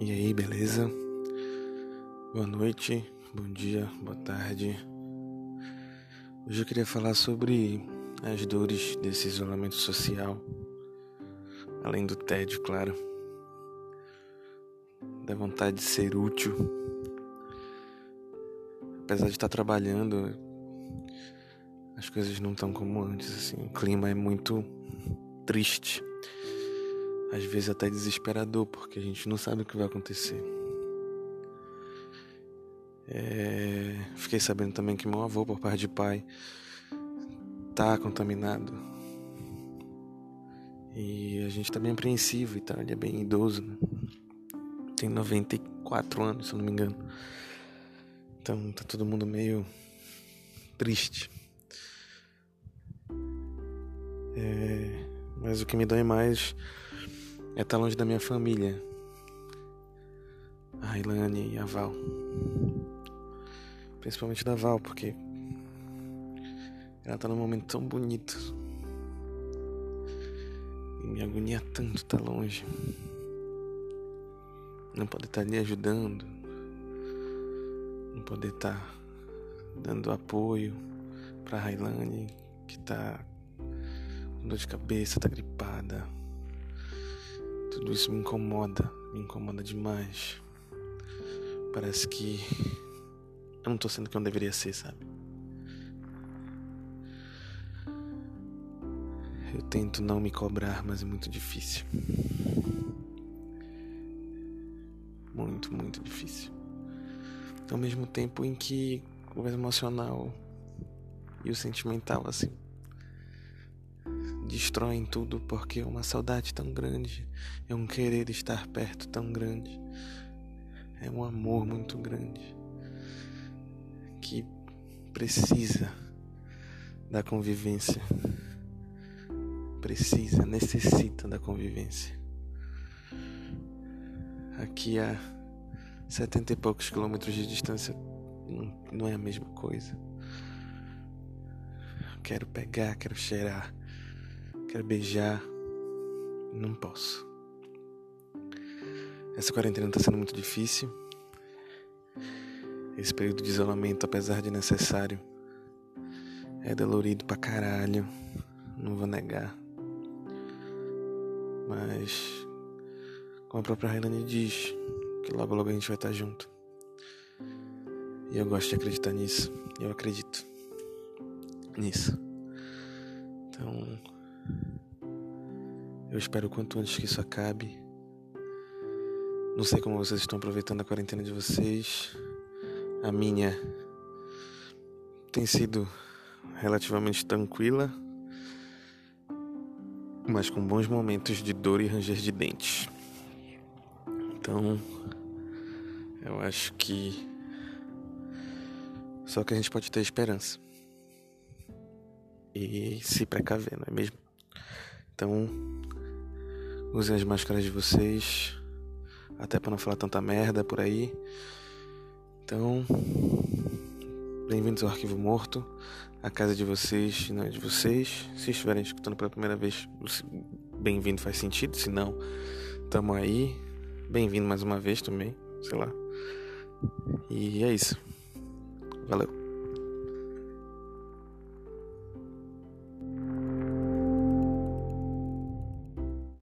E aí, beleza? Boa noite, bom dia, boa tarde. Hoje eu queria falar sobre as dores desse isolamento social, além do tédio, claro, da vontade de ser útil. Apesar de estar trabalhando, as coisas não estão como antes, assim, o clima é muito triste às vezes até desesperador, porque a gente não sabe o que vai acontecer. É... Fiquei sabendo também que meu avô, por parte de pai, tá contaminado. E a gente tá bem apreensivo e tal, ele é bem idoso, né? Tem 94 anos, se eu não me engano. Então tá todo mundo meio triste. É... Mas o que me dói mais é estar longe da minha família. A Ilane e a Val. Principalmente da Val, porque ela tá num momento tão bonito. E me agonia tanto estar tá longe. Não poder estar tá ali ajudando. Não poder estar tá dando apoio pra Railane, que tá com dor de cabeça, tá gripada. Tudo isso me incomoda, me incomoda demais. Parece que eu não tô sendo quem eu deveria ser, sabe? Eu tento não me cobrar, mas é muito difícil. Muito, muito difícil. Ao mesmo tempo em que o emocional e o sentimental, assim, destroem tudo porque é uma saudade tão grande, é um querer estar perto tão grande, é um amor muito grande que precisa da convivência, precisa, necessita da convivência. Aqui a setenta e poucos quilômetros de distância não, é a mesma coisa. Quero pegar, quero cheirar Quero beijar. Não posso. Essa quarentena tá sendo muito difícil. Esse período de isolamento, apesar de necessário, é dolorido pra caralho. Não vou negar. Mas, como a própria Railane diz, que logo logo a gente vai estar junto. E eu gosto de acreditar nisso. Eu acredito nisso. Então, eu espero quanto antes que isso acabe. Não sei como vocês estão aproveitando a quarentena de vocês. A minha tem sido relativamente tranquila, mas com bons momentos de dor e ranger de dentes. Então, eu acho que só que a gente pode ter esperança e se precaver, não é mesmo? Então, usem as máscaras de vocês, até para não falar tanta merda por aí. Então, bem-vindos ao Arquivo Morto. A casa de vocês não é de vocês. Se estiverem escutando pela primeira vez, bem-vindo faz sentido. Se não, tamo aí. Bem-vindo mais uma vez também, sei lá. E é isso. Valeu.